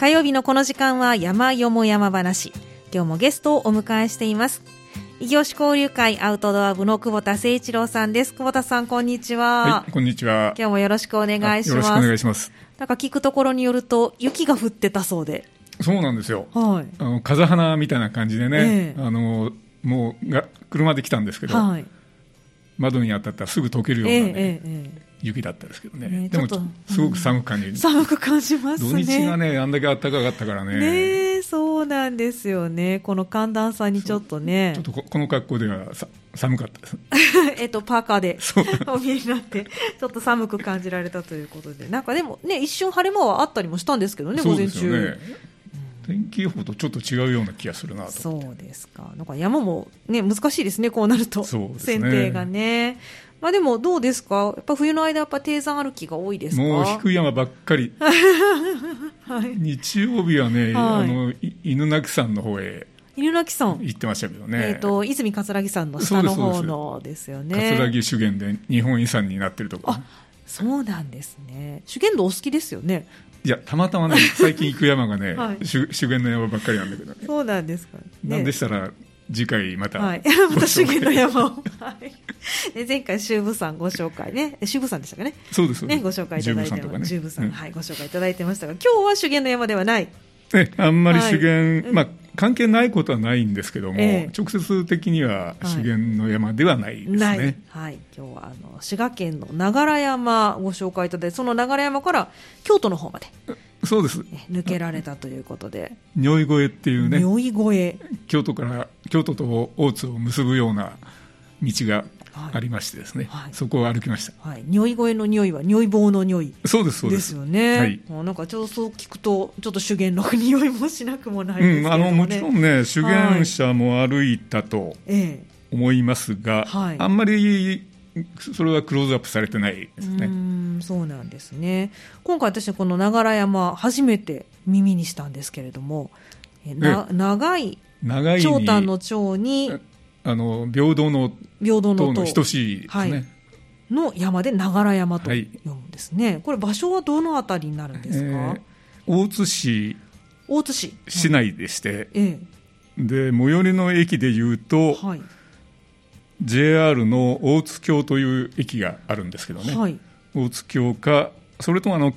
火曜日のこの時間は山よも山話。今日もゲストをお迎えしています。異業種交流会アウトドア部の久保田誠一郎さんです。久保田さんこんにちは。はいこんにちは。今日もよろしくお願いします。よろしくお願いします。なんか聞くところによると雪が降ってたそうで。そうなんですよ、はい、あの風花みたいな感じでね、ええ。あのもうが車で来たんですけど、はい。窓に当たったらすぐ溶けるようええな、ねえええ雪だったですけどね、ねでもすごく寒く感じる、え寒く感じます土ね日がね、あんだけ暖かかったからね、ねえそうなんですよねこの寒暖差にちょっとねちょっとここの格好ではさ寒かったです。えっと、パーカーで お見えになって、ちょっと寒く感じられたということで、なんかでもね、一瞬晴れ間はあったりもしたんですけどね、午前中。天気予報とちょっと違うような気がするなと。そうですか。なんか山もね、難しいですね、こうなると。ね選定がね。まあでもどうですか？やっぱ冬の間やっぱ低山歩きが多いですか？もう低い山ばっかり。はい。日曜日はね、はいあのい犬鳴山の方へ犬鳴山。行ってましたけどね。えっ、と、泉桂木山の下の方のですよね。葛城修験で日本遺産になってるところあ、そうなんですね。修験道お好きですよね？いやたまたまね最近行く山がね、はい修修験の山ばっかりなんだけどねそうなんですか、ね。なんでしたら次回また、はい。また修験の山を。はい。で前回、修武山ご紹介ね。え修武山でしたかね？そうですそうですね、ご紹介いただいて十分さんね修武山、うんはい、ご紹介いただいてましたが、今日は修験の山ではない。ね、あんまり修験、はいまあ、関係ないことはないんですけども、ええ直接的には修験の山ではないですね。ない。はい。今日は、あの、滋賀県の長良山ご紹介いただいて、その長良山から京都の方まで、そうです。ね、抜けられたということで、如意越えっていうね、如意越え。京都から、京都と大津を結ぶような道がありましてですね、はいはいそこを歩きました。はい。如意越えの匂いは、如意棒の匂い。そうです、そうでですす。よね。はいもうなんかちょっとそう聞くと、ちょっと修験の匂いもしなくもないですけうん、あのもちろんね、修験者も歩いたとええ思いますが、はいあんまりそれはクローズアップされてないですね。んそうなんですね。今回私この長良山初めて耳にしたんですけれども、えな長い長いに長短の長にあの平等の平等の等の等等しいですね。はいの山で長良山とはい読むんですね。これ場所はどのあたりになるんですか、えー大津市大津市。市内でして、えで最寄りの駅でいうと、え。はい。JR の大津京という駅があるんですけどね、はい。大津京か、それともあの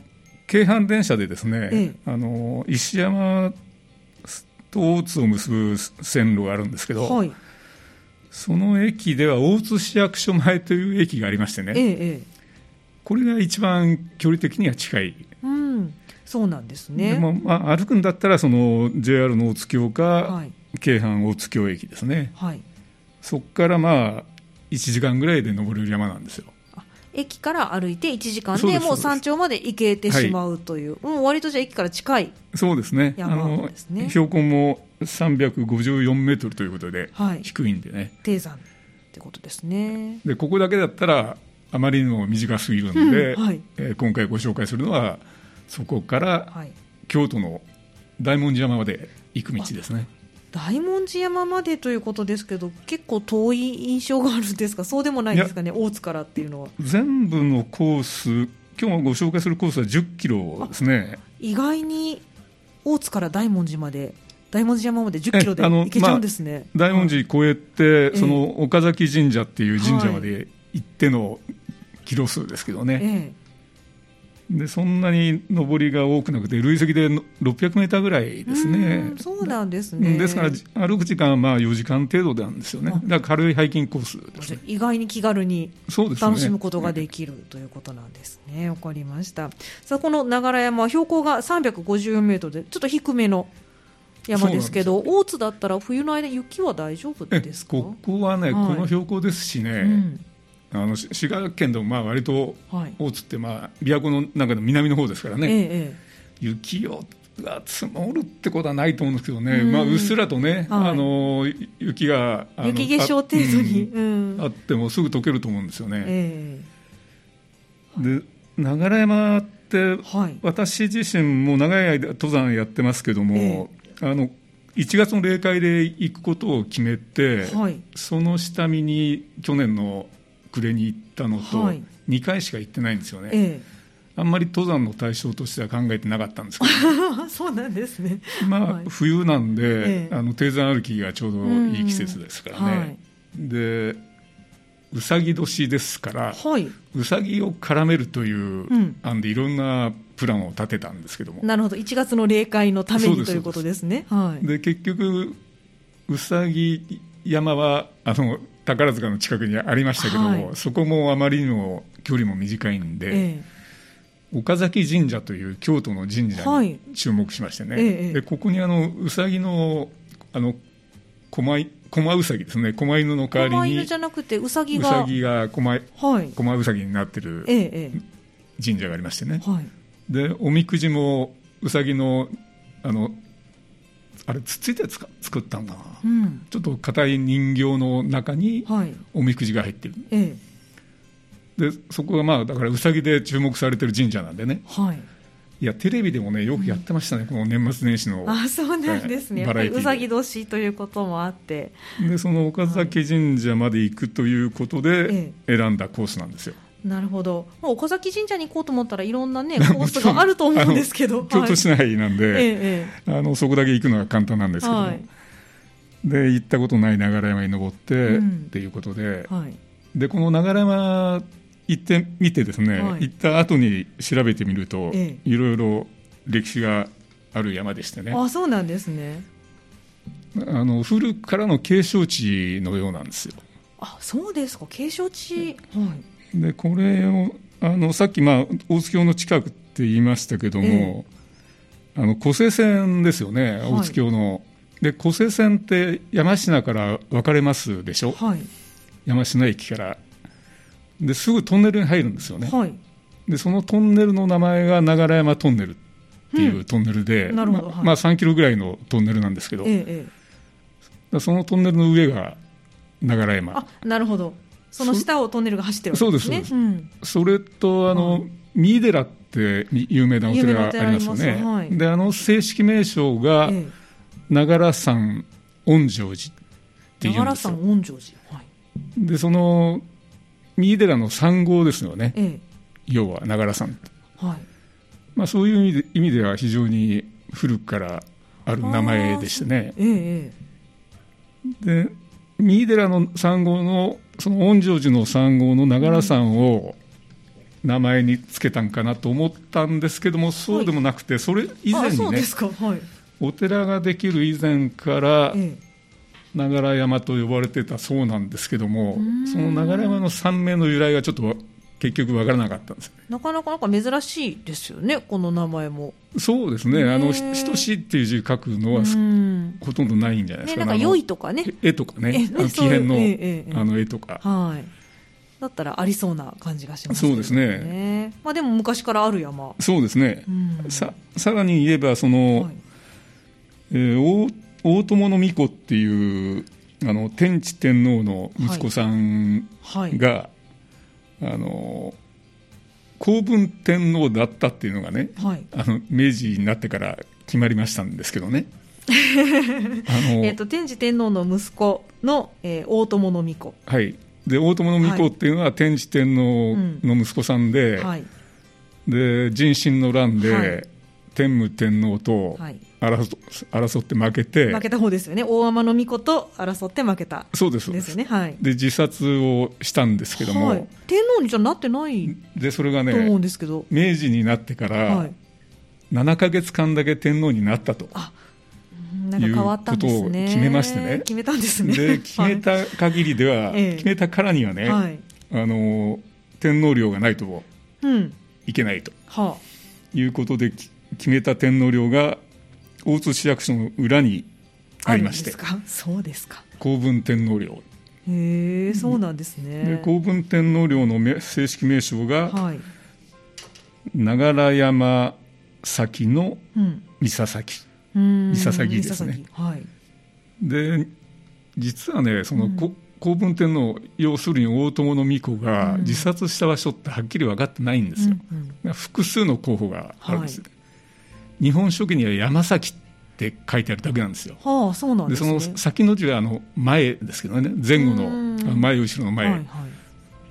京阪電車でですね、えあの石山と大津を結ぶ線路があるんですけど、はい。その駅では大津市役所前という駅がありましてね、ええ、ええ。これが一番距離的には近い。うん。そうなんですね。でも、まあ、歩くんだったらその JR の大津京か、はい。京阪大津京駅ですねはい。そこからまあ1時間ぐらいで登れる山なんですよあ駅から歩いて1時間でもう山頂まで行けてしまうという、もう割とじゃあ駅から近い、そうですねあ山のですね標高も354メートルということで、はい。低いんでね。低山ってことですね。でここだけだったらあまりにも短すぎるんで、うんはい。えー今回ご紹介するのはそこからはい、京都の大文字山まで行く道ですね。大文字山までということですけど、結構遠い印象があるんですか、そうでもないんですかね、大津からっていうのは。全部のコース今日ご紹介するコースは10キロですね。意外に大津から大文字まで、大文字山まで10キロで行けちゃうんですね。大文字越えて、えその岡崎神社っていう神社まで行ってのキロ数ですけどね、えでそんなに上りが多くなくて、累積で600メーターぐらいえですねうん。そうなんですね。ですから、歩く時間はまあ4時間程度なんですよね、あだから軽いハイキングコースですね。意外に気軽に楽しむことができるということなんですね。わかりました。さあ、この長良山は標高が354メートルで、ちょっと低めの山ですけど、大津だったら冬の間、雪は大丈夫えですか？ここはね、はい。この標高ですしね、うん。あのし滋賀県でもまあ割とはい。大津ってまあ琵琶湖の中の南の方ですからえね、ええ。雪をが積もるってことはないと思うんですけどね、うん。まあ、うっすらとね、はい。あの雪が雪化粧程度に。あ,、うんあってもすぐ溶けると思うんですよね。えで長良山ってえはい。私自身も長い間登山やってますけども、あの1月の例会で行くことを決めて、はい。その下見に去年の暮れに行ったのと、はい2回しか行ってないんですよね。えあんまり登山の対象としては考えてなかったんですけど、そうなんですね。まあ、はい冬なんで、ええあの低山歩きがちょうどいい季節ですからね、はいでうさぎ年ですから、はい。うさぎを絡めるというん案で、いろんなプランを立てたんですけども、なるほど。1月の霊界のためにということですね。はい。で結局、うさぎ山はあの宝塚の近くにありましたけども、はいそこもあまりにも距離も短いんで、え岡崎神社という京都の神社はいに注目しましてね、ええでここにあのうさぎのあの狛い狛うさぎですね、狛犬のえ。代わりにじ、ゃなくて、うさぎが。うさぎがはい。狛うさぎになってるええ、え神社がありましてね、え。はい。でおみくじもうさぎの、あのあれ、つっついて作ったんだな、うん。ちょっと硬い人形の中にはい。おみくじが入ってる、ええ。でそこがまあだからうさぎで注目されてる神社なんでね、はい。いや、テレビでもね、よくやってましたね、この年末年始の。あ、そうなんですね。ええやっぱりバラエティでうさぎ年ということもあって。でその岡崎神社まで行くということでえ選んだコースなんですよ、なるほど。まあ、岡崎神社に行こうと思ったらいろんなね、コースがあると思うんですけど。京都市内なんはい、で、ええ、あのそこだけ行くのが簡単なんですけども、はいで行ったことない流山に登って、うんっていうことではい。でこの流山行ってみてですね、はい行った後に調べてみると、ええいろいろ歴史がある山でしてねあ、そうなんですね。あの古くからの景勝地のようなんですよあ、そうですか。景勝地。はい。でこれをあのさっき、まあ、大月橋の近くって言いましたけども、あの湖西線ですよね、はい大月橋の。で湖西線って山科から分かれますでしょ、はい。山科駅から。ですぐトンネルに入るんですよね、はい。でそのトンネルの名前が流山トンネルっていうトンネルで、なるほどはいまあまあ、3キロぐらいのトンネルなんですけど、ええ、ええ。そのトンネルの上が流山。あ、なるほど。その下をトンネルが走ってるわけですね。そうですそれとあの、はい三井寺って有名なお寺がありますよね、はいであの正式名称がえ長良山恩城寺ってえ。長良いうんですよ山恩城寺。はい。でその三井寺の三号ですよねえ要は長良山。はい。まあ、そういう意味で意味では非常に古くからある名前でしてねええ、えで三井寺の三号のその恩城寺の三号の長良山を名前につけたんかなと思ったんですけどもそうでもなくてそれ以前にね。お寺ができる以前からええ。長良山と呼ばれてたそうなんですけどもんその長良山の山名の由来がちょっと結局わからなかったんですなかなかなんか珍しいですよね、この名前も。そうですねあへのー等しいっていう字書くのはうん。ほとんどないんじゃないでね、すか,、なんか良いとかね。絵とかねえあの木片の,、あの絵とかはい。だったらありそうな感じがしますそうですねね。まあでも昔からある山。そうですね、うんささらに言えばその、はいえー大大友の巫女っていうあの天智天皇の息子さんはい。が、あの皇文天皇だったっていうのがねはい。あの明治になってから決まりましたんですけどね あの、えっ、と、天智天皇の息子の、えー大友の巫女。はいで大友の巫女っていうのは天智天皇の息子さんで,、はい。で人心の乱で、はい天武天皇とはい。争争って負けて、負けた方ですよね。大天の巫女と争って負けた。そうですそうですよね。はい。で自殺をしたんですけども、はい、天皇にじゃなってないでそれがと思うんねですけど。明治になってからはい。7か月間だけ天皇になったと、うんなんか変わったんですね。いうことを決めましてね決めたんですね。で決めた限りでは、ええ決めたからにはね、はい。はい。あの天皇陵がないとうん。いけないとはいうことでき決めた天皇陵が大津市役所の裏にあ。ありましてそうですか。公文天皇陵へえ、そうなんですね。で公文天皇陵のめ正式名称がはい。長良山崎のうん。三崎うん。三笹木ですねはい。で実はねその、うんこ公文天皇要するに大友の巫女がうん自殺した場所ってはっきり分かってないんですよ、うんうん複数の候補があるんです、日本書紀には山崎って書いてあるだけなんですよ。はあ、そうなんでね。の先の字はあの前ですけどね。前後の前後ろの前、はいは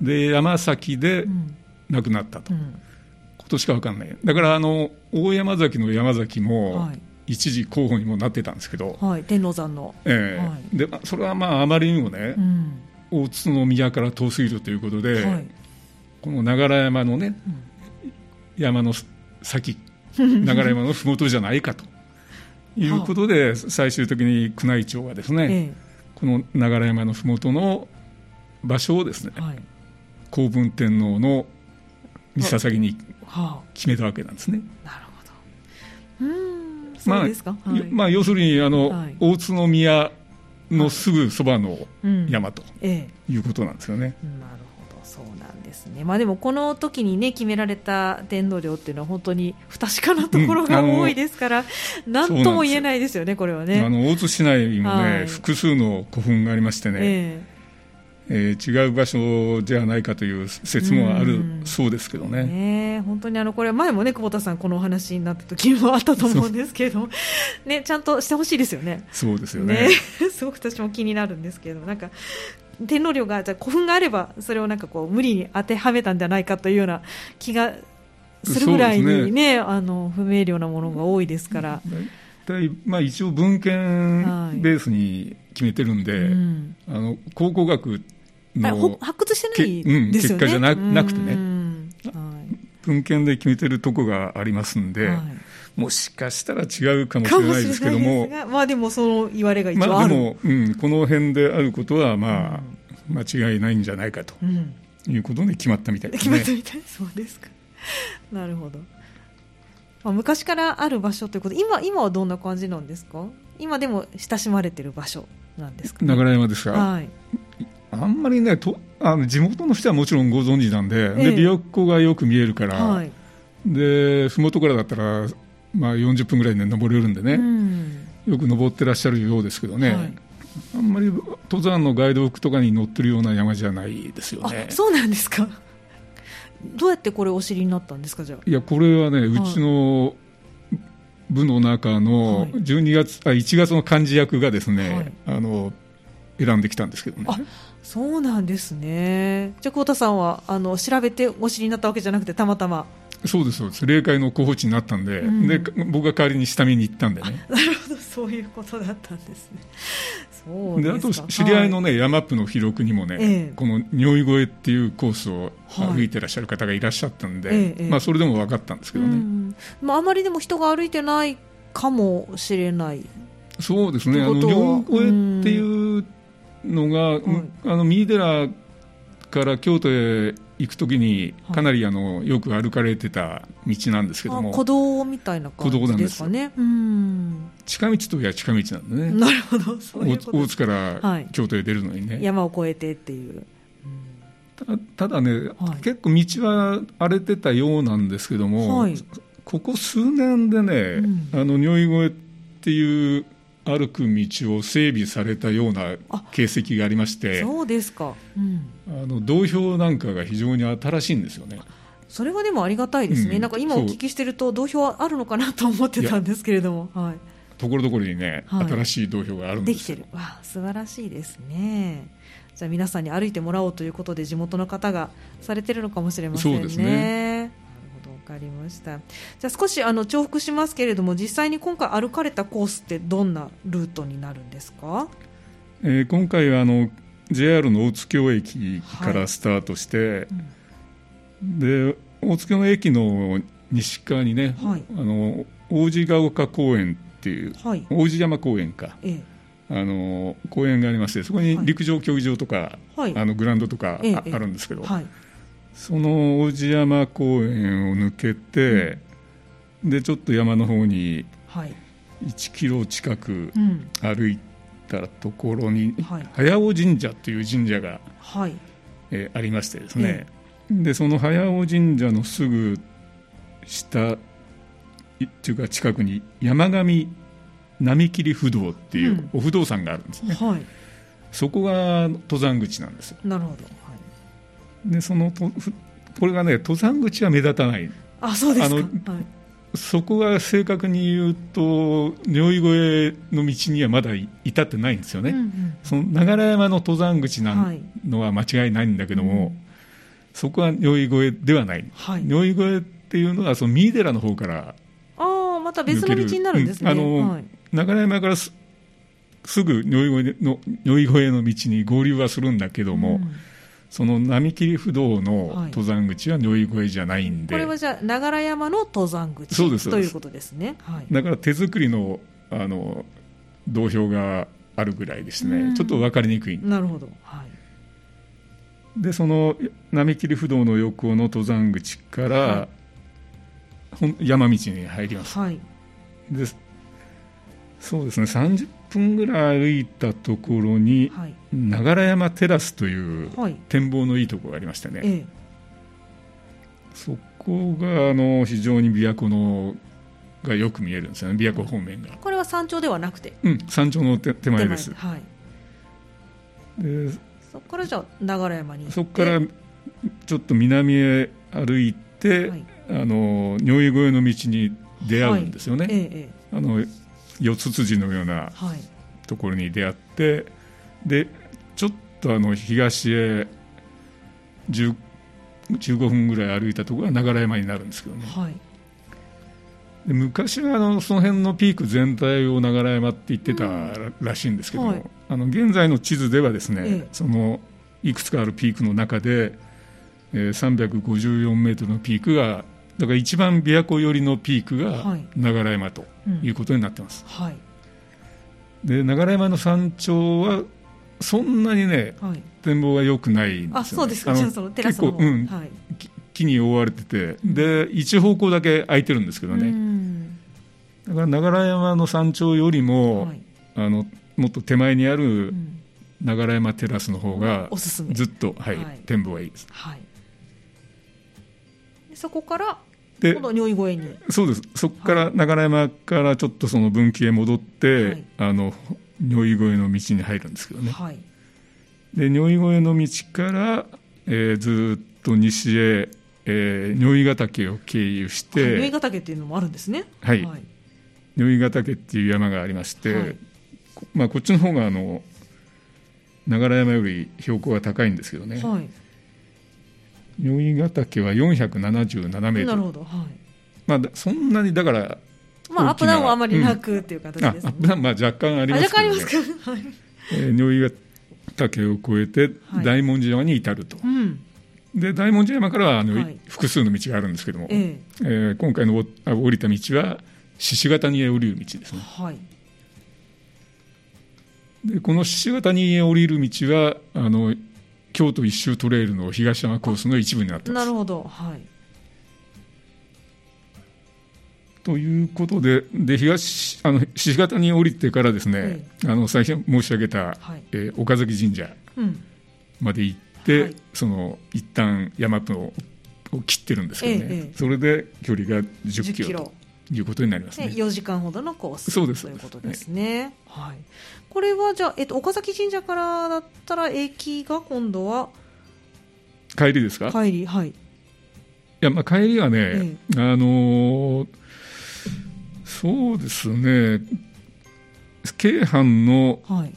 い。で山崎でうん。亡くなったと、うん。今としか分かんない、だからあの大山崎の山崎も、はい。一時候補にもなってたんですけど、はい、天王山の、ええ。はい。でそれはまああまりにもねう、ん。大津宮から遠すぎるということで、はい。この長良山のね、山の先、長良山の麓じゃないかということで、最終的に宮内庁がですね、えこの長良山の麓の場所をですねえ、はい。皇文天皇の見捧げには決めたわけなんですね。あ、なるほど。うーんそうですか、はい。まあ、要するにあの、はい。大津宮のすぐそばのうん。山とええ。いうことなんですよね。なるほど、そうなんですね。まあでもこの時にね決められた天皇陵っていうのは本当に不確かなところが多いですから、なんとも言えないですよねこれはね。あの大津市内にもね、はい複数の古墳がありましてね、ええー違う場所じゃないかという説もあるうんそうですけどえね。ねえ本当にあのこれ前もね久保田さんこのお話になった時もあったと思うんですけど、ねちゃんとしてほしいですよね。そうですよね。ね すごく私も気になるんですけどなんか天皇陵がじゃあ古墳があればそれをなんかこう無理に当てはめたんじゃないかというような気がするぐらいにねあの不明瞭なものが多いですから。大体まあ、一応文献ベースに決めてるんで、うん。あの考古学の発掘してないですよね。結果じゃななくてね。うん。はい。文献で決めてるとこがありますんで、はいもしかしたら違うかもしれないですけどもまあでもその言われが一ま応あでも、うん、この辺であることは、まあ、間違いないんじゃないかとうん、いうことで決まったみたいですね決まった。みたい、そうですか。なるほど。まあ、昔からある場所ということで、今今はどんな感じなんですか？今でも親しまれてる場所なんですか、ね？流山ですか、はい。あんまりねとあの地元の人はもちろんご存知なんで,、ええで琵琶湖がよく見えるから、はい。で麓からだったら、まあ、40分ぐらいで登れるんでね、うん。よく登ってらっしゃるようですけどね、はいあんまり登山のガイドブックとかに載ってるような山じゃないですよあね。、そうなんですか。どうやってこれお知りになったんですか、じゃあ？いやこれはね、うちの部の中のはい12月、あ1月の幹事役がですね、はいあの選んできたんですけどね。あそうなんですね。じゃあ、久保田さんは、あの、調べてお知りになったわけじゃなくて、たまたま。そうですそうです。霊界の候補地になったんで,、うん。で僕が代わりに下見に行ったんでね。なるほど、そういうことだったんですね。そうであ。と知り合いのね、ね、山っぷの記録にもね、ええ。この如意越えっていうコースをはい歩いてらっしゃる方がいらっしゃったんで、ええええ。まあ、それでも分かったんですけどね、うんまあ、あまりでも人が歩いてないかもしれない。そうですね、あのってことは如意越えっていうのが、ん。あの三井寺から京都へ行くときに、はいかなりあのよく歩かれてた道なんですけども、あ古道みたいな感じですかね。うん。近道といえば近道なんでね、なるほど、大。津からはい京都へ出るのにね。山を越えてっていう。たただね、はい結構道は荒れてたようなんですけども、はいここ数年でね、んあの如意越えっていう歩く道を整備されたようなあ形跡がありまして、そうですか。うん。あの道標なんかが非常に新しいんですよね。それはでもありがたいですね。うんなんか今お聞きしてると、同票はあるのかなと思ってたんですけれども。はい。ところどころにね、はい新しい道標があるんですよできてる。わあ、素晴らしいですね。じゃあ皆さんに歩いてもらおうということで地元の方がされてるのかもしれませんね。そうですねかりました。じゃあ少しあの重複しますけれども、実際に今回歩かれたコースってどんなルートになるんですか？えー今回はあの JR の大津京駅からスタートして、で大津京駅の西側にね、はいあの王子ヶ丘公園っていうはい。王子山公園かええ。あの公園がありましてそこにはい陸上競技場とか、はいあのグラウンドとかあ,、るんですけど、はい。その王子山公園を抜けて、でちょっと山の方にはい。1キロ近くうん。歩いたところに、はい早尾神社という神社が、はい。えーありましてですね、でその早尾神社のすぐ下いっていうか近くに山上並切不動っていううんお不動産があるんですね、はい。そこが登山口なんですよなるほど。はい。でそのとふこれがね登山口は目立たない。あ、そうですか。あはい。そこが正確に言うと如意越えの道にはまだ至ってないんですよね、うんうん。その流山の登山口なはい。のは間違いないんだけども、うん。そこは如意越えではない、はい。如意越えっっていうのはその三井寺の方からああまた別の道になるんですね、うん。あのはい、流山からすすぐ如意越えの如意越えの道に合流はするんだけども、うんその並切不動のはい。登山口は如意越えじゃないんで、これはじゃあ長良山の登山口そうですということですね。はい。だから手作りのあの道標があるぐらいですね、うん。ちょっと分かりにくい。なるほど。はい。でその並切不動の横の登山口から、はい。山道に入ります。はい。でそうですね。30分ぐらい歩いたところにはい。流山テラスというはい。展望のいいところがありましてね、ええ。そこがあの非常に琵琶湖のがよく見えるんですよね。琵琶湖方面が、これは山頂ではなくて？うん、山頂の手手前です。手はい。でそこからじゃあ流山にそこからちょっと南へ歩いて、はい。あの如意越えの道に出会うんですよね、ええええ。あの四つ辻のようなはい。ところに出会ってでちょっとあの東へ10 15分ぐらい歩いたところが流山になるんですけどね。はい。で昔はあのその辺のピーク全体を流山って言ってたららしいんですけども、はい。あの現在の地図ではですね、ええ。そのいくつかあるピークの中で、えー354メートルのピークがだから一番琵琶湖寄りのピークはがい流山とうん。いうことになってます、はい。で流山の山頂はそんなにねはい。展望が良くないんですよ、ね、あそうですか。結構、うん。はい。き木に覆われてて。で一方向だけ空いてるんですけどうね、ん。だから流山の山頂よりも、はい。あのもっと手前にあうるん流山テラスの方がおすすめ。ずっと、はいはい。展望がいいです。はい。でそこからで今度如意越えに。そうです。そこから流山からちょっとその分岐へ戻って、はい。あの如意越えの道に入るんですけどね。はい。で如意越えの道から、えーずっと西へ、えー如意ヶ岳を経由しはい。如意てヶ岳っていうのもあるんですね。はい。はい。如意ヶ岳っていう山がありまして、まあ、こっちの方があの流山より標高が高いんですけどね、はい如意ヶ岳は477メートル、なるほどはい。まあ、だそんなにだから、まあアップダウンはあまりなうん。くっていう形あですね。あまあ、若干ありあますけど、ね。若干ありますかはい。えーヶ岳を越えてはい。大文字山に至ると、うん。で大文字山からはあの、はい。複数の道があるんですけども、ええ。ー今回のおあ降りた道は獅子型にへ降りる道ですえね。はい。でこの獅子型にへ降りる道はあの京都一周トレイルの東山コースの一部になってます。なるほど。はい。ということで、で東あの獅子型に降りてからですね、あの最初申し上げた、はい。えー岡崎神社うん。まで行って、はい。その一旦山をを切ってるんですけどね、ええそれで距離が10 10キロキロ。ということになりますでね。4時間ほどのコースそうです。ということですね。はい、これはじゃあ、えっと、岡崎神社からだったら駅が今度は帰りですか、い帰り、はい、やまあ、帰りはね、えあのーそうですね、京阪のはい、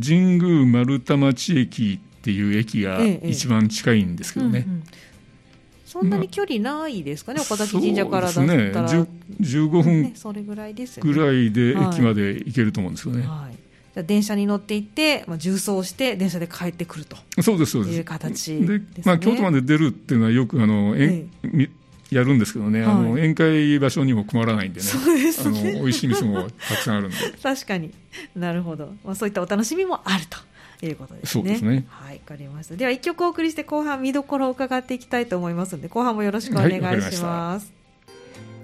神宮丸太町駅っていう駅がええ。一番近いんですけどね。うんうんそんなに距離ないですかね、岡崎神社からだったら、ですね。10 15分ね、それぐらいで。ぐらいではい駅まで行けると思うんですよね。はい、じゃあ電車に乗っていって、まあ、重装して電車で帰ってくると。そうですそうです。いう形で。まあ、京都まで出るっていうのはよくあの、えんみやるんですけどね、あのはい。宴会場所にも困らないんでね。ですあのね美味しい店もたくさんあるんで。確かに。なるほど、まあ、そういったお楽しみもあるということですね。そうですね。はいわかりました。では一曲お送りして後半見どころを伺っていきたいと思いますので後半もよろしくお願いします、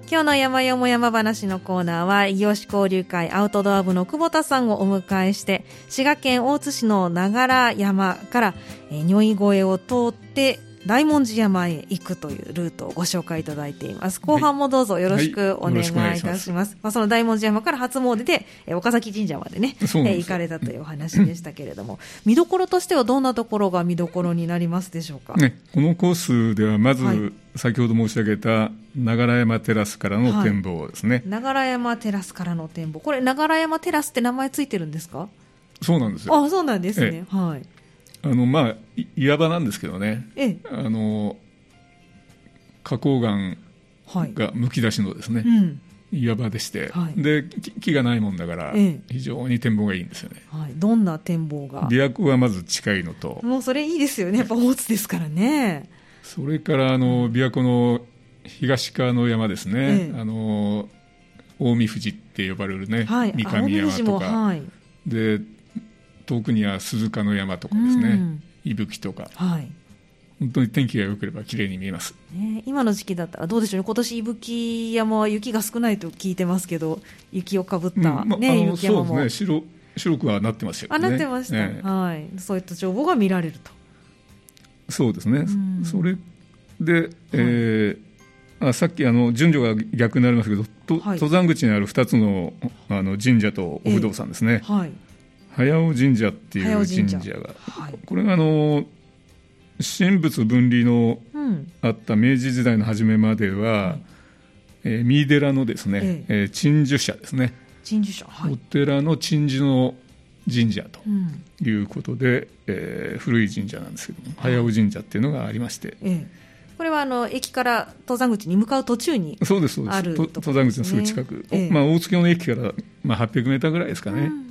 今日の山よも山話のコーナーは異業種交流会アウトドア部の久保田さんをお迎えして滋賀県大津市の長良山から、えー、如意越えを通って大文字山へ行くというルートをご紹介いただいています。後半もどうぞよろしくお願いいたします,、まあ、その大文字山から初詣で、えー岡崎神社までね、えー行かれたというお話でしたけれども 見どころとしてはどんなところが見どころになりますでしょうか、ね、このコースではまず、はい。先ほど申し上げた流山テラスからの展望ですね、長良山テラスからの展望。これ長良山テラスって名前ついてるんですか？そうなんですよ。あそうなんですね、はいあのまあい岩場なんですけどね。ええ。あの花崗岩がむき出しのですね、うん。岩場でして、はい。でき木がないもんだから、ええ。非常に展望がいいんですよね。はい、どんな展望が？琵琶湖はまず近いのと、もうそれいいですよね。やっぱ大津ですからね。それからあの琵琶湖の東側の山ですね、ええ。あの近江富士って呼ばれるね、はい。三上山とか、もはい。で遠くには鈴鹿の山とかですね、うん。伊吹とか。はい。本当に天気が良ければ綺麗に見えます。ね、今の時期だったらどうでしょうね。今年伊吹山は雪が少ないと聞いてますけど雪をかぶった、うん。まあね、あ伊吹山も、のそうですね。白白くはなってますよね。あなってました、ええ。はい、そういった情報が見られると。そうですね、ん。それで、えーあさっきあの順序が逆になりますけど、とはい。登山口にある2つのあの神社とお不動産ですね、はい早尾神社っていう神神社。社が、はい。これがあの神仏分離のうん。あった明治時代の初めまでは、えー三井寺のですね、ええ。ー鎮守社ですね、鎮守者はい、お寺の鎮守の神社とうん。いうことで、えー古い神社なんですけども、早尾神社っていうのがありまして、ええ、これはあの駅から登山口に向かう途中にそうです、そうです。あるととこ登山口のすぐ近く、ええ。まあ、大月の駅から、まあ、800メーターぐらいですかね、うん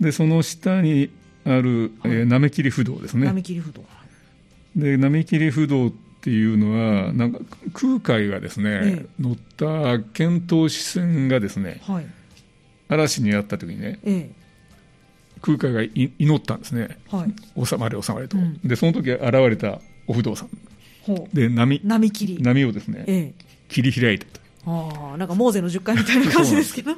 でその下にある、えー滑切不動ですね、並切不動。で滑切不動っていうのは、なんか空海がですね、え乗った遣唐使船がですね、はい。嵐にあった時にね、え空海がい祈ったんですね、えはい。収まれ、収まれと、うん。でその時現れたお不動産。で波。並切り波をですね、ええ。切り開いたと、ああなんかモーゼの10回みたいな感じですけど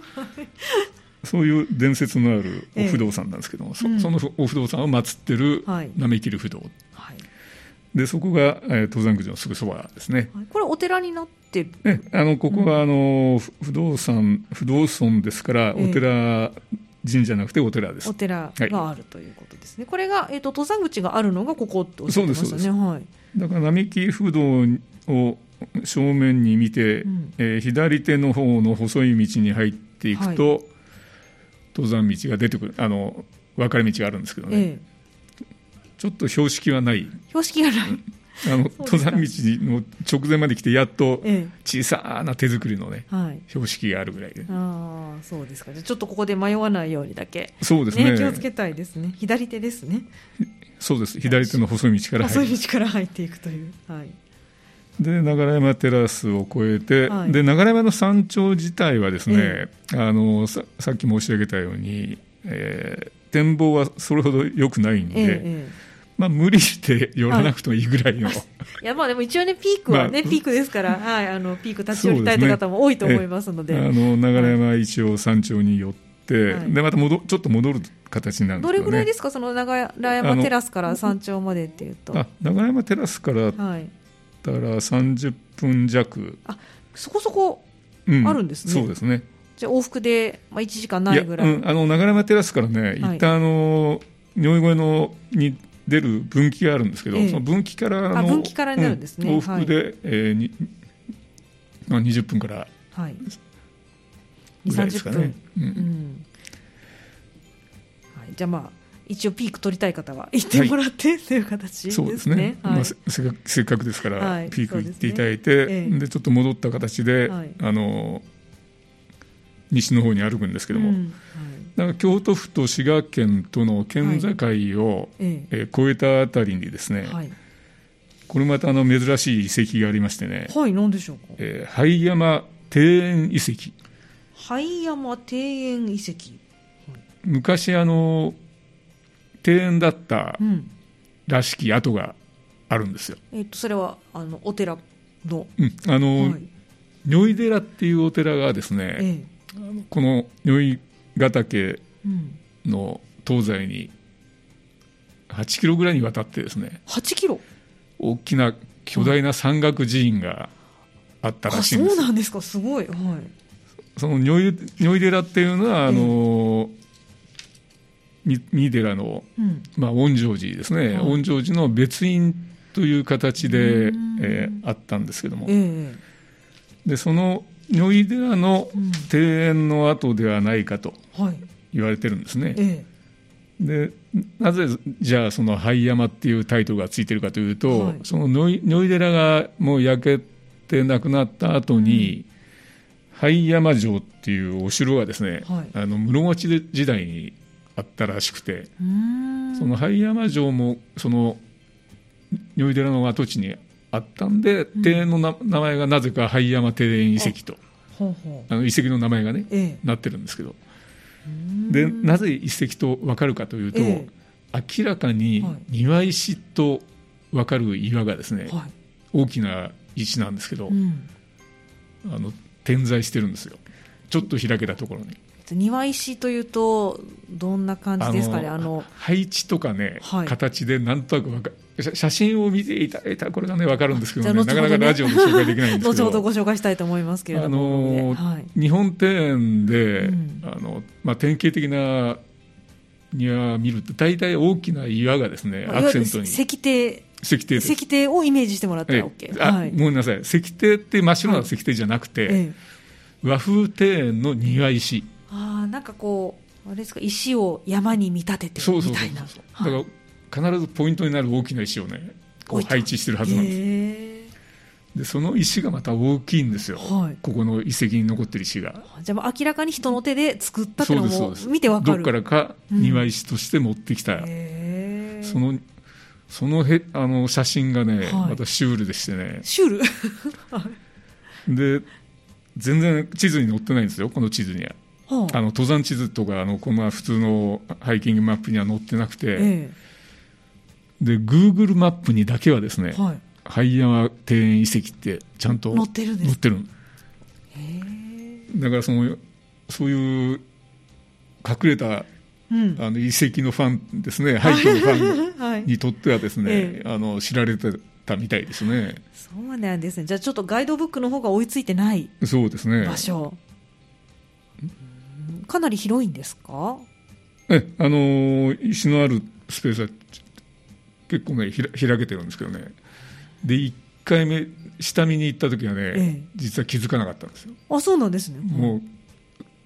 そういう伝説のあるお不動産なんですけども、そうん。そのお不動産を祀ってるはい。滑切不動、はい。でそこが、えー登山口のすぐそばですね。はい。これお寺になって？るね、あのここはあの、ふ不動産不動尊ですから、ええ。お寺神社なくてお寺です。お。寺があるということですね、これが、えー、と登山口があるのがここっておっしゃってましたそうですねはい。だから並木不動を正面に見て、うん。えー左手の方の細い道に入っていくと、登山道が出てくるあの分かれ道があるんですけどね、ええ。ちょっと標識はない。標識がない、あの登山道の直前まで来てやっとえ小さな手作りのねえはい。標識があるぐらいで。ああそうですか。ちょっとここで迷わないようにだけ、そうですね。ね、気をつけたいですね。左手ですね。そうです。左手の細い道から細い道から入っていくという。はいで流山テラスを越えて、はい。で流山の山頂自体はですね、あのささっき申し上げたように、えー展望はそれほど良くないんで、えええまあ、無理して寄らなくてもいいぐらいの、えい。やまあでも一応ねピークはね、まあピークですから、はい、あのピーク立ち寄りたいという方も多いと思いますので。あの流山一応山頂に寄って、はい。でまた戻ちょっと戻る形になるんでどれぐらいですか？その長山テラスから山頂までっていうと。あ流山テラスからはいたら30分弱、そこそこうん。あるんですね。そうですね。じゃあ往復で、まあ、1時間ないぐらい。や、うん、あの流山テラスからね、はい。一旦あの如意越えのに出る分岐があるんですけど、ええ。その分岐からのあ分岐からになるんですね。う往復で、えーにまあ、20分からはい。ぐらいですか20分ね。ううん。ん。はい、じゃあまあ一応ピーク取りたい方は行ってもらって、という形ですね。そうですね、はい。まあ、せせっかくですから、はい。ピーク行っていただいて、ですねええ。でちょっと戻った形で、はい。あの西の方に歩くんですけども、うん。だから京都府と滋賀県との県境を、ええ。ー越えたあたりにですね、これまたあの珍しい遺跡がありましてね、はい、何でしょうか？えー灰山庭園遺跡。灰山庭園遺跡。昔あの庭園だったうん。らしき跡があるんですよ、えっ、とそれはあのお寺の。うん、あの、はい。如意寺っていうお寺がですね、えこの如意ヶ岳えうん。の東西に8キロぐらいにわたってですね8キロ？大きな巨大な山岳寺院があったらあ、しいんですよそうなんですか。すごい。はい。その如意如意寺っていうのはあの、み三井寺の、うん。まあ、恩城寺ですね、はい。恩城寺の別院という形でう、ん。えーあったんですけども。ええ。でその如意寺のうん。庭園の跡ではないかとはい。言われてるんですね。えでなぜじゃあその灰山っていうタイトルがついてるかというと、はい。その如意寺がもう焼けって亡くなった後に、灰山城っていうお城がですね、はい、あの室町時代にあったらしくて。その灰山城もその如意寺の跡地にあったんで、うん、庭園の名前がなぜか灰山庭園遺跡と。あの遺跡の名前がね、ええ、なってるんですけど。でなぜ遺跡と分かるかというと、え、明らかに庭石と分かる岩がですね、はい、大きな石なんですけど、うん、あの点在してるんですよ。ちょっと開けたところに。庭石というとどんな感じですかね？あの配置とかね、はい、形でなんとなくか写真を見ていただいたらこれがね分かるんですけど、ね、なかなかラジオで紹介できないんですけど。後ほどご紹介したいと思いますけれども、あのはい、日本庭園で、うん、あのまあ、典型的な庭を見ると大体大きな岩がですねアクセントに。石庭。石庭石庭をイメージしてもらったら OK、え。あ、はい、ごめんなさい。石庭って真っ白な石庭じゃなくて、はい、和風庭園の庭石あなんかこうあれですか石を山に見立ててみたいな。だから必ずポイントになる大きな石をねこう配置してるはずなんです。でその石がまた大きいんですよ、はい、ここの遺跡に残ってる石が。じゃあ明らかに人の手で作ったっていうのも見てわかる。どっからか庭石として持ってきた、うん、そのそのへあの写真がね、はい、またシュールでしてね。シュール？で全然地図に載ってないんですよこの地図には、はあ、あの登山地図とかあのこの普通のハイキングマップには載ってなくて、ええ、で Google マップにだけはですね、はい、灰山庭園遺跡ってちゃんと載ってるんです。載ってるだからそのそういう隠れたうん、あの遺跡のファンですね、廃墟のファン にとってはですね、ええ、あの知られてたみたいですね。そうなんですね。じゃあちょっとガイドブックの方が追いついてないそうですね。場所。かなり広いんですか？え、あの石のあるスペースは結構ねひら開けてるんですけどね。で1回目下見に行った時はね、ええ、実は気づかなかったんですよ。あ、そうなんですね。もう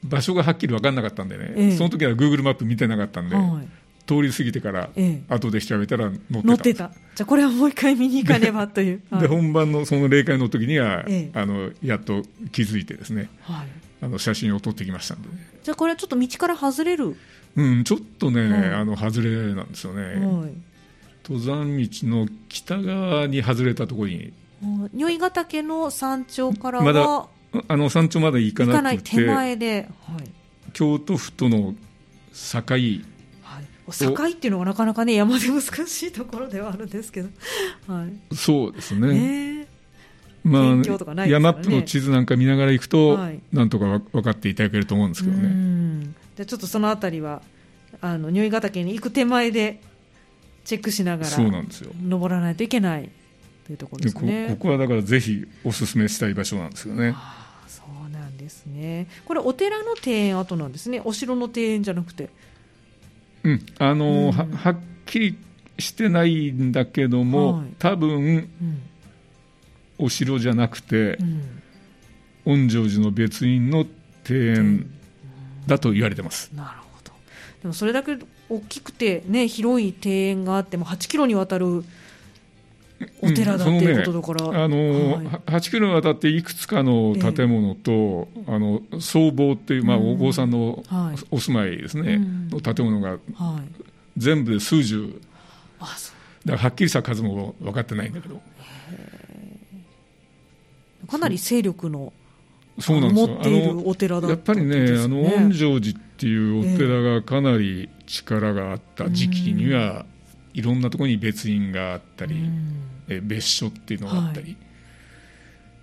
場所がはっきり分からなかったんでね、ええ、その時はグーグルマップ見てなかったんで、はい、通り過ぎてから、後で調べたら載ってた載ってた。じゃあこれはもう一回見に行かねばという、はい、で本番のその霊界の時には、あのやっと気づいてですね、はい、あの写真を撮ってきましたんで、ね、じゃあこれはちょっと道から外れる？うんちょっとね、あの外れなんですよね、登山道の北側に外れたところに。如意ヶ岳の山頂からはまだあの山頂まで行かなくて。手前で、はい、京都府との境。境っていうのがなかなかね山で難しいところではあるんですけど、はい、そうですね、え。ー、まあ、ね、山ップの地図なんか見ながら行くと、はい、なんとか分かっていただけると思うんですけどね。じゃちょっとそのあたりはあの如意ヶ岳に行く手前でチェックしながらそうなんですよ。登らないといけないというところですね。ここはだからぜひお勧めしたい場所なんですよね。ですね。これお寺の庭園跡なんですね。お城の庭園じゃなくて。うん。あの、うん、ははっきりしてないんだけども、はい、多分、うん、お城じゃなくて、うん、御城寺の別院の庭園だと言われてます、なるほど。でもそれだけ大きくて、ね、広い庭園があっても8キロにわたるお寺だっていうことだから、うんね、あの、はい、8キロにわたっていくつかの建物と、えー、あの僧坊っていう、まあ、お坊さんのお住まいですね、の建物が、全部で数十、あそう。だからはっきりした数も分かってないんだけど。かなり勢力のそうなんですよ。持っているお寺だ、ね、やっぱりね、あの御城寺っていうお寺がかなり力があった時期には、いろんなところに別院があったり、え別所っていうのがあったり、はい、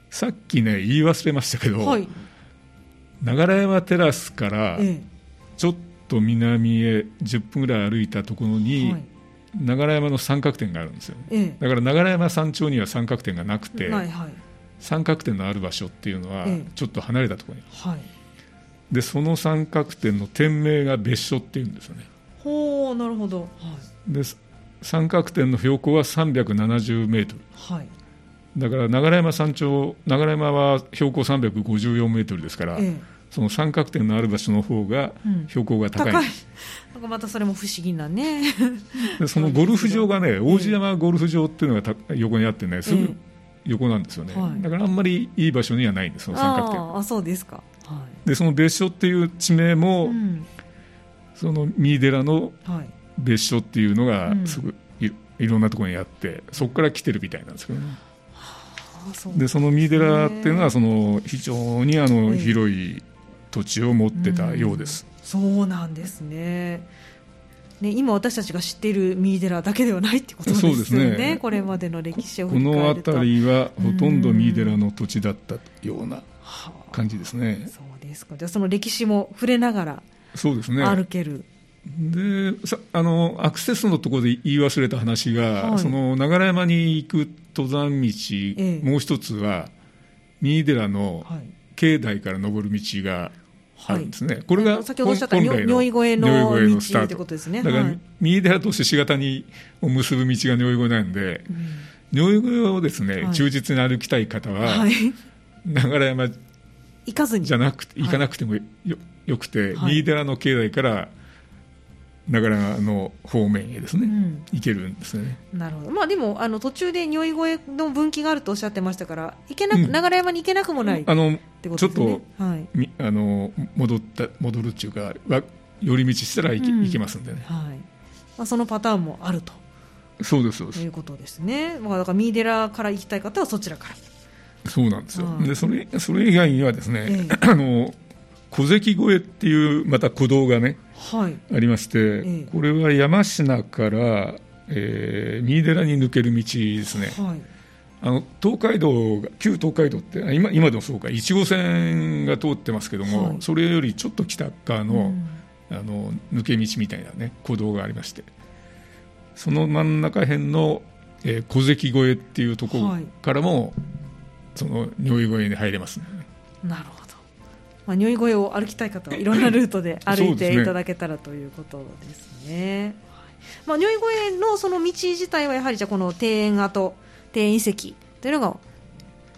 さっきね言い忘れましたけど、はい、流山テラスからちょっと南へ10分ぐらい歩いたところに、はい、流山の三角点があるんですよ、ね、だから流山山頂には三角点がなくて、はいはい、三角点のある場所っていうのはちょっと離れたところに、はい、でその三角点の店名が別所っていうんですよね。ほうなるほど、はい、で三角点の標高は370メートル、はい、だから流山山頂流山は標高354メートルですから、ええ、その三角点のある場所の方が標高が高い、うん、高い。なんかまたそれも不思議なね。そのゴルフ場がね王子山ゴルフ場っていうのが横にあってねすぐ横なんですよね、はい。だからあんまりいい場所にはないんですその三角点あそうですか。はでその別所っていう地名い、も、うん。その三井寺のはい、別所っていうのがうん。すぐい,、いろんなところにあってそこから来てるみたいなんですけどね。うでその三井寺っていうのはその非常にあのええ広い土地を持ってたようです、そうなんですねね今私たちが知っている三井寺だけではないってことですよね。そうですね。これまでの歴史をこの辺りはほとんど三井寺の土地だったようなはあ。感じですね。そうですか。じゃあその歴史も触れながらそうですね。歩ける、でさあのアクセスのところで言い忘れた話が、はい。その流山に行く登山道、ええ。もう一つは三井寺のはい。境内から登る道があるんですね、はいこれが先ほどおっしゃった本来如意越えの道ってことですね。だから、はい三井寺としがたにを結ぶ道が如意越えなんでうん。如意越えをですね、はい。忠実に歩きたい方は、はい。流山行かずに。じゃなくてはい行かなくてもよ,、よくて、はい。三井寺の境内から流山の方面へですね、うん。行けるんですね。なるほど。まあでもあの途中で如意越えの分岐があるとおっしゃってましたから行けなく、うん。流山に行けなくもないっあのてことですね。ちょっはいみあの戻った戻るっていうかわ寄り道したら行け,、うん。行けますんでね。はい。まあ、そのパターンもあると。そうですそうです。いうことですね、まあ、だから三井寺から行きたい方はそちらから。そうなんですよ、はい。でそれそれ以外にはですね、ええ。あの小関越えっていうまた古道がねはいありまして、ええ。これは山科から、えー三井寺に抜ける道ですね。はい。あの東海道が旧東海道ってあ今今でもそうか1号線が通ってますけども、はい。それよりちょっと北側の,、うん。あの抜け道みたいなね古道がありまして。その真ん中辺の、えー小関越えっていうところはい。からも、その如意越えに入れますね、なるほど、まあ、如意越えを歩きたい方はいろんなルートで歩そいうていただけたらということですね。はいまあ、如意越えのその道自体はやはりじゃあこの庭園跡庭園遺跡というのが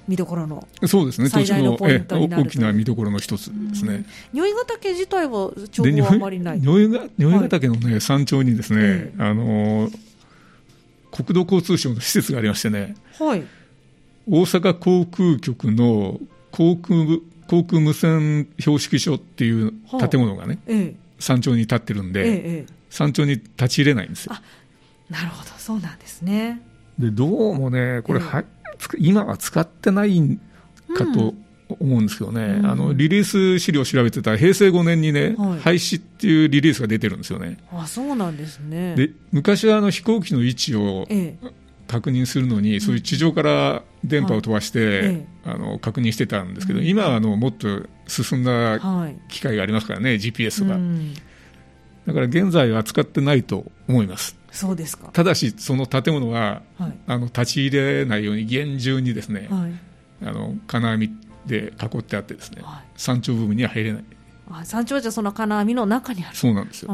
見どころのそうですね。最大のポイントになると大きな見どころの一つですね。如意ヶ岳自体は情で報はあまりない。如意ヶ岳の、ね山頂にですね、え。あのー国土交通省の施設がありましてね。はい、大阪航空局の航空部航空無線標識所っていう建物がね、ええ。山頂に立ってるんで、えええ山頂に立ち入れないんですよ。なるほどそうなんですね。でどうもねこれ、ええ。は今は使ってないかと思うんですけどね、うん。あのリリース資料を調べてたら平成5年にね、はい。廃止っていうリリースが出てるんですよね。あそうなんですね。で昔はあの飛行機の位置をええ確認するのに、そういう地上から電波を飛ばして、えあの確認してたんですけど、うん。今はあのもっと進んだはい。機械がありますからね、GPS が、うん。だから現在は使ってないと思います、そうですか。ただし、その建物ははい。あの立ち入れないように厳重にですね、はい。あの金網で囲ってあって、ですねはい。山頂部分には入れない、あ山頂はじゃあその金網の中にある。そうなんですよ。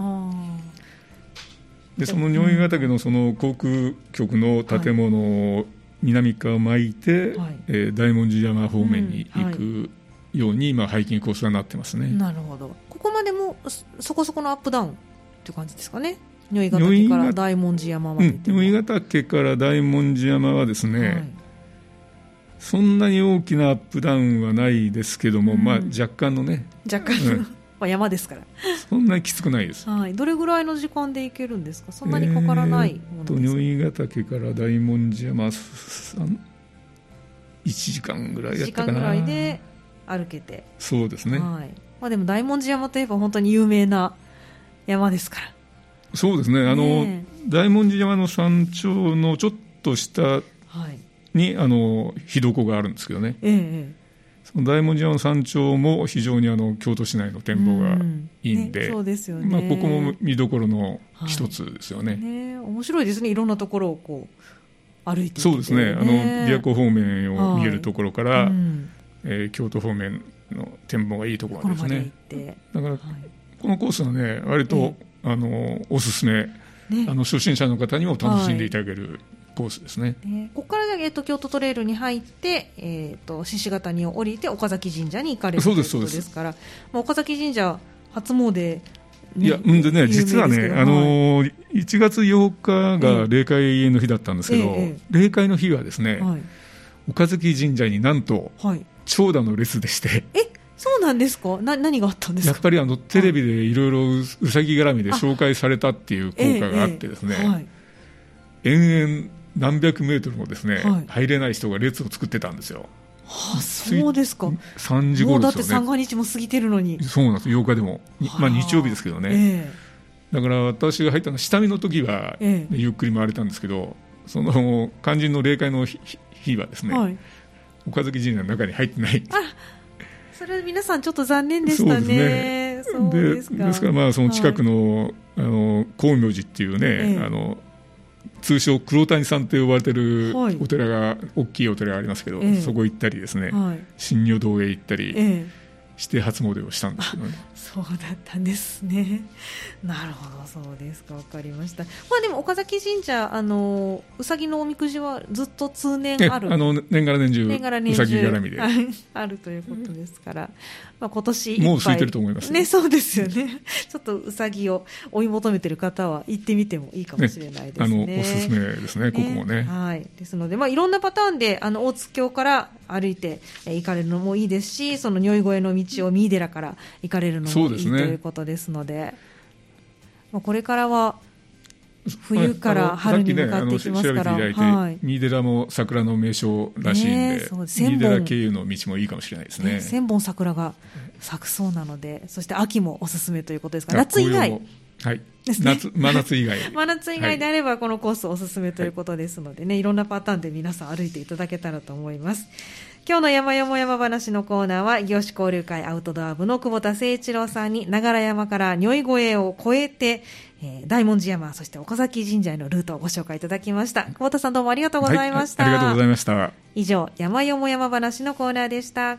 あでその如意ヶ岳のその航空局の建物を南側を巻いて、はい。えー大文字山方面にうん行くように、今、ハイキングコースがなってますね。ーなるほど。ここまでもそそこそこのアップダウンっていう感じですかね？如意ヶ岳から大文字山まうん、で。如意ヶ岳から大文字山はですね、はい。そんなに大きなアップダウンはないですけども、うん。まあ、若干のね、若干、うんまあ山ですから。そんなにきつくないです。はい。どれぐらいの時間で行けるんですか？そんなにかからないものとですか？如意ヶ岳から大文字山、1時間ぐらい1やったかな。時間ぐらいで歩けて。そうですね。はい。まあでも大文字山といえば本当に有名な山ですから。そうですね。あの、ね大文字山の山頂のちょっと下はい。にあの火床があるんですけどね、えええその大文字山の山頂も非常にあの京都市内のえ。展望がうんいいんで、うね。まあ、ここも見どころの一つですよね。ね面白いですね。いろんなところをこう歩いてそうですね、あの琵琶湖方面を見えるところから、うんえー京都方面の展望がいいところまでですね。だからはこのコースはね、割と、あのおすすめ、い。ねあの初心者の方にも楽しんでいただけるコースですね。ね。ここから、えっと京都トレイルに入って、えっと獅子ヶ谷を降りて岡崎神社に行かれるということそうです。そうですですから、まあ、岡崎神社初詣、ねいや、うんでね、実はね、あのー1月8日が霊界の日だったんですけど、ええ霊界の日はですね、はい。はい岡月神社になんと、はい、長蛇の列でして。えそうなんですか？な何があったんですやっぱりあのテレビでい。ろいろうさぎ絡みで紹介されたっていう効果があってですね、ええ。はい、延々何百メートルもですね、はい、入れない人が列を作ってたんですよ。はあ、そうですか。3時頃ですよ、ね、だって三が日も過ぎてるのに。そうなんです。8日でも、まあ、日曜日ですけどね、えだから私が入ったの下見の時は、えゆっくり回れたんですけどその肝心の霊界の日はですね、はい、岡崎神社の中に入ってない。あそれは皆さんちょっと残念でしたね。そうですね。ですか。らまあその近くのはい、あの光明寺っていうね、あの通称黒谷さんと呼ばれてるお寺が、はい、大きいお寺がありますけど、そこ行ったりですね、はい、新如堂へ行ったり、して初詣をしたんですけどね。そうだったんですね。なるほど、そうですか、わかりました。まあでも岡崎神社、あのうさぎのおみくじはずっと通年ある。あの年がら年中、年がら年中うさぎ絡みであるということですから、まあ今年もう空いてると思います。ね、そうですよね。ちょっとうさぎを追い求めてる方は行ってみてもいいかもしれないですね。ねあのおすすめですね、ここもね。はい。ですので、まあいろんなパターンであの大津峡から歩いて行かれるのもいいですし、その如意越の道を三井寺から行かれるのもいい、ということですので、まあ、これからは冬から春に向かっていきますから、ね、はい、三井寺も桜の名所らしいんで、ね、三井寺経由の道もいいかもしれないですね。千、本桜が咲くそうなので、そして秋もおすすめということですから、夏以外。はい、夏真夏以外。真夏以外であればこのコースおすすめということですのでね、はい、いろんなパターンで皆さん歩いていただけたらと思います。今日の山よも山話のコーナーは、業種交流会アウトドア部の久保田誠一郎さんに、長良山から如意越えを越えて、えー、大文字山、そして岡崎神社へのルートをご紹介いただきました。久保田さんどうもありがとうございました。はい、ありがとうございました。以上、山よも山話のコーナーでした。